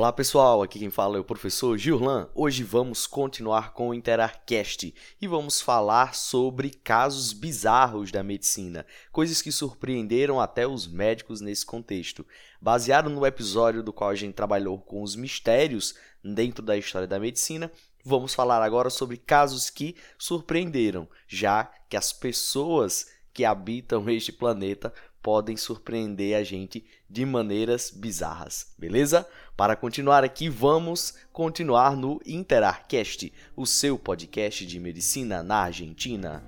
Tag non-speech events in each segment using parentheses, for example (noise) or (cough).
Olá pessoal, aqui quem fala é o professor Gillan. Hoje vamos continuar com o Interarcast e vamos falar sobre casos bizarros da medicina, coisas que surpreenderam até os médicos nesse contexto. Baseado no episódio do qual a gente trabalhou com os mistérios dentro da história da medicina, vamos falar agora sobre casos que surpreenderam, já que as pessoas que habitam (laughs) este planeta podem surpreender a gente de maneiras bizarras, beleza? Para continuar aqui, vamos continuar no Interarcast, o seu podcast de medicina na Argentina.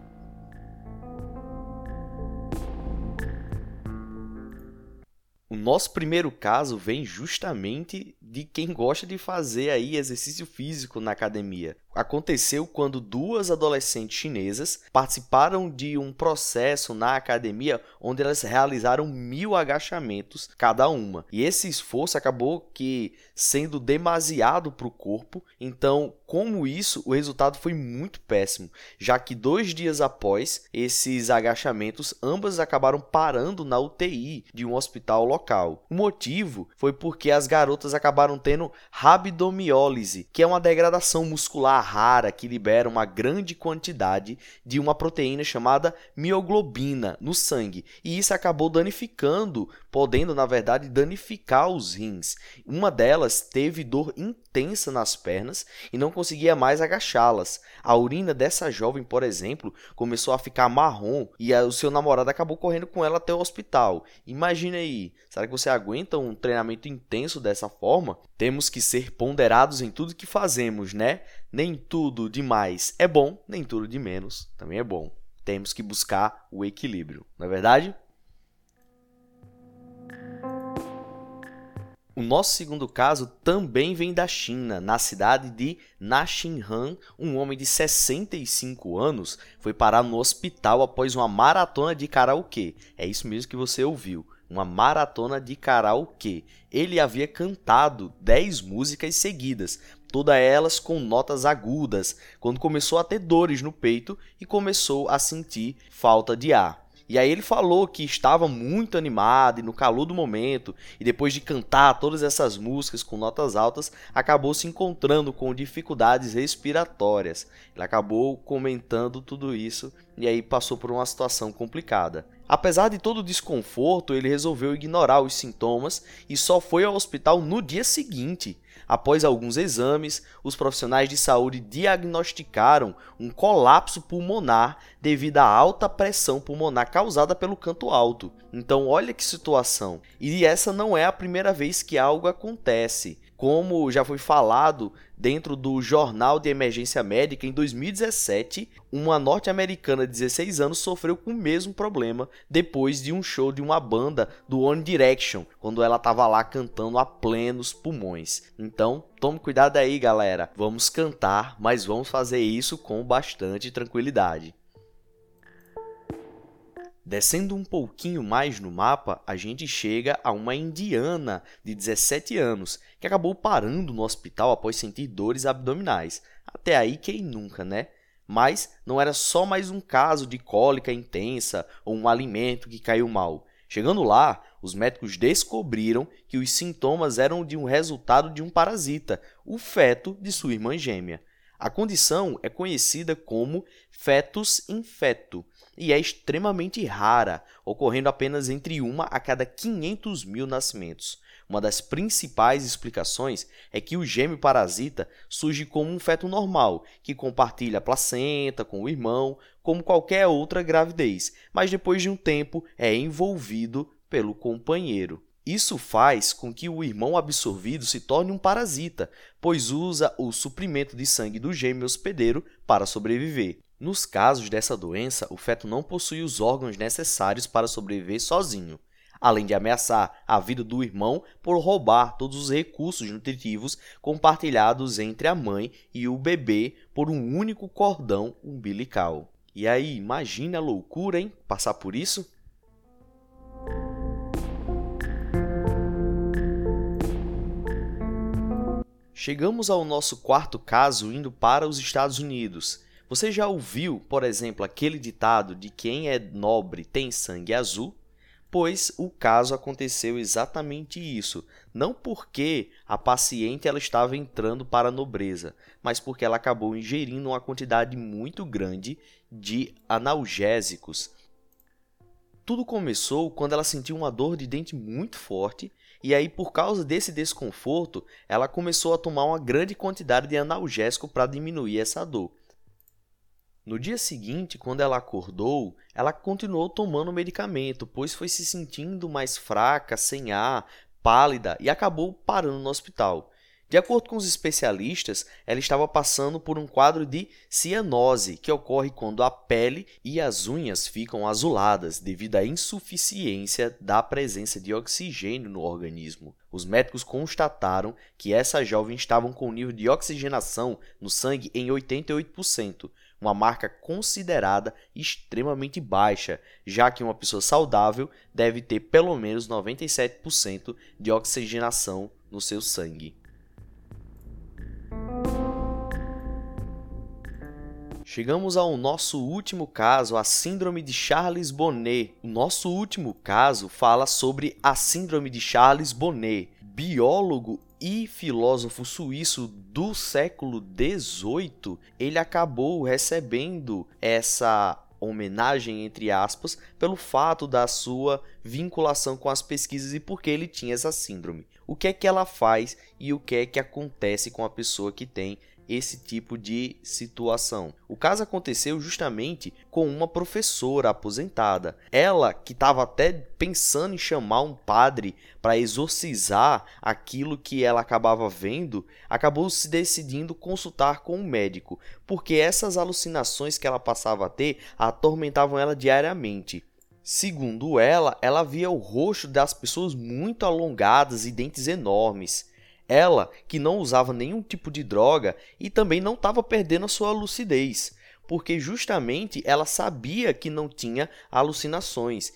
O nosso primeiro caso vem justamente de quem gosta de fazer aí exercício físico na academia. Aconteceu quando duas adolescentes chinesas participaram de um processo na academia onde elas realizaram mil agachamentos cada uma. E esse esforço acabou que sendo demasiado para o corpo. Então, como isso, o resultado foi muito péssimo, já que dois dias após esses agachamentos, ambas acabaram parando na UTI de um hospital local. O motivo foi porque as garotas acabaram tendo rabdomiólise, que é uma degradação muscular rara que libera uma grande quantidade de uma proteína chamada mioglobina no sangue, e isso acabou danificando, podendo na verdade danificar os rins. Uma delas teve dor intensa nas pernas e não conseguia mais agachá-las. A urina dessa jovem, por exemplo, começou a ficar marrom e o seu namorado acabou correndo com ela até o hospital. Imagine aí, será que você aguenta um treinamento intenso dessa forma? Temos que ser ponderados em tudo que fazemos, né? Nem tudo demais é bom, nem tudo de menos também é bom. Temos que buscar o equilíbrio, não é verdade? O nosso segundo caso também vem da China, na cidade de Naxinhan. Um homem de 65 anos foi parar no hospital após uma maratona de karaokê. É isso mesmo que você ouviu, uma maratona de karaokê. Ele havia cantado 10 músicas seguidas, todas elas com notas agudas, quando começou a ter dores no peito e começou a sentir falta de ar. E aí ele falou que estava muito animado e no calor do momento, e depois de cantar todas essas músicas com notas altas, acabou se encontrando com dificuldades respiratórias. Ele acabou comentando tudo isso e aí passou por uma situação complicada. Apesar de todo o desconforto, ele resolveu ignorar os sintomas e só foi ao hospital no dia seguinte. Após alguns exames, os profissionais de saúde diagnosticaram um colapso pulmonar devido à alta pressão pulmonar causada pelo canto alto. Então, olha que situação. E essa não é a primeira vez que algo acontece. Como já foi falado dentro do Jornal de Emergência Médica, em 2017, uma norte-americana de 16 anos sofreu com o mesmo problema depois de um show de uma banda do One Direction, quando ela estava lá cantando a plenos pulmões. Então, tome cuidado aí, galera. Vamos cantar, mas vamos fazer isso com bastante tranquilidade. Descendo um pouquinho mais no mapa, a gente chega a uma indiana de 17 anos que acabou parando no hospital após sentir dores abdominais. Até aí, quem nunca, né? Mas não era só mais um caso de cólica intensa ou um alimento que caiu mal. Chegando lá, os médicos descobriram que os sintomas eram de um resultado de um parasita, o feto de sua irmã gêmea. A condição é conhecida como fetus infeto e é extremamente rara, ocorrendo apenas entre uma a cada 500 mil nascimentos. Uma das principais explicações é que o gêmeo parasita surge como um feto normal, que compartilha a placenta com o irmão, como qualquer outra gravidez, mas depois de um tempo é envolvido pelo companheiro. Isso faz com que o irmão absorvido se torne um parasita, pois usa o suprimento de sangue do gêmeo hospedeiro para sobreviver. Nos casos dessa doença, o feto não possui os órgãos necessários para sobreviver sozinho, além de ameaçar a vida do irmão por roubar todos os recursos nutritivos compartilhados entre a mãe e o bebê por um único cordão umbilical. E aí, imagina a loucura, hein? Passar por isso? Chegamos ao nosso quarto caso indo para os Estados Unidos. Você já ouviu, por exemplo, aquele ditado de quem é nobre tem sangue azul? pois o caso aconteceu exatamente isso, não porque a paciente ela estava entrando para a nobreza, mas porque ela acabou ingerindo uma quantidade muito grande de analgésicos. Tudo começou quando ela sentiu uma dor de dente muito forte e aí por causa desse desconforto, ela começou a tomar uma grande quantidade de analgésico para diminuir essa dor. No dia seguinte, quando ela acordou, ela continuou tomando o medicamento, pois foi se sentindo mais fraca, sem ar, pálida e acabou parando no hospital. De acordo com os especialistas, ela estava passando por um quadro de cianose, que ocorre quando a pele e as unhas ficam azuladas devido à insuficiência da presença de oxigênio no organismo. Os médicos constataram que essa jovem estava com um nível de oxigenação no sangue em 88%, uma marca considerada extremamente baixa, já que uma pessoa saudável deve ter pelo menos 97% de oxigenação no seu sangue. Chegamos ao nosso último caso, a Síndrome de Charles Bonnet. O nosso último caso fala sobre a Síndrome de Charles Bonnet, biólogo e filósofo suíço do século XVIII. Ele acabou recebendo essa homenagem entre aspas pelo fato da sua vinculação com as pesquisas e porque ele tinha essa síndrome. O que é que ela faz e o que é que acontece com a pessoa que tem esse tipo de situação. O caso aconteceu justamente com uma professora aposentada. Ela, que estava até pensando em chamar um padre para exorcizar aquilo que ela acabava vendo, acabou se decidindo consultar com um médico, porque essas alucinações que ela passava a ter atormentavam ela diariamente. Segundo ela, ela via o rosto das pessoas muito alongadas e dentes enormes. Ela, que não usava nenhum tipo de droga e também não estava perdendo a sua lucidez, porque justamente ela sabia que não tinha alucinações,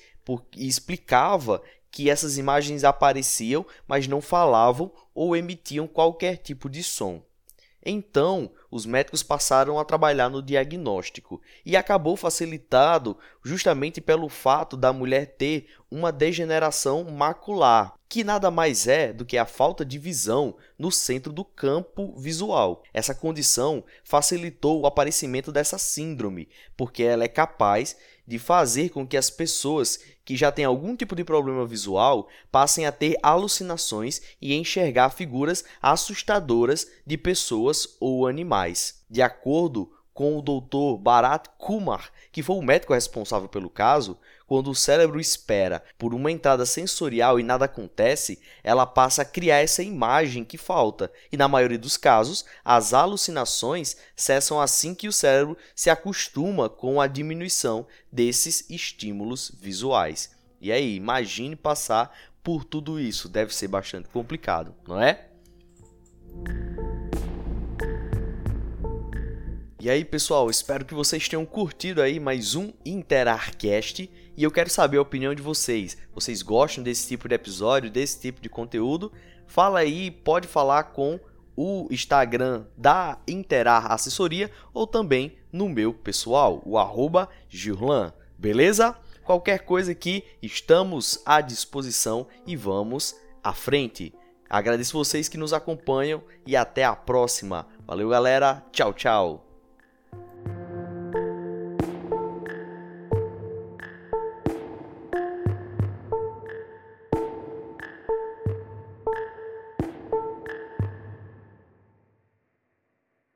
e explicava que essas imagens apareciam, mas não falavam ou emitiam qualquer tipo de som. Então, os médicos passaram a trabalhar no diagnóstico e acabou facilitado justamente pelo fato da mulher ter uma degeneração macular, que nada mais é do que a falta de visão no centro do campo visual. Essa condição facilitou o aparecimento dessa síndrome, porque ela é capaz de fazer com que as pessoas que já têm algum tipo de problema visual passem a ter alucinações e enxergar figuras assustadoras de pessoas ou animais. De acordo com o Dr. Bharat Kumar, que foi o médico responsável pelo caso, quando o cérebro espera por uma entrada sensorial e nada acontece, ela passa a criar essa imagem que falta, e na maioria dos casos, as alucinações cessam assim que o cérebro se acostuma com a diminuição desses estímulos visuais. E aí, imagine passar por tudo isso, deve ser bastante complicado, não é? E aí, pessoal, espero que vocês tenham curtido aí mais um Interarcast e eu quero saber a opinião de vocês. Vocês gostam desse tipo de episódio, desse tipo de conteúdo? Fala aí, pode falar com o Instagram da Interar Assessoria ou também no meu pessoal, o arroba Gillan, beleza? Qualquer coisa aqui, estamos à disposição e vamos à frente. Agradeço vocês que nos acompanham e até a próxima. Valeu, galera. Tchau, tchau.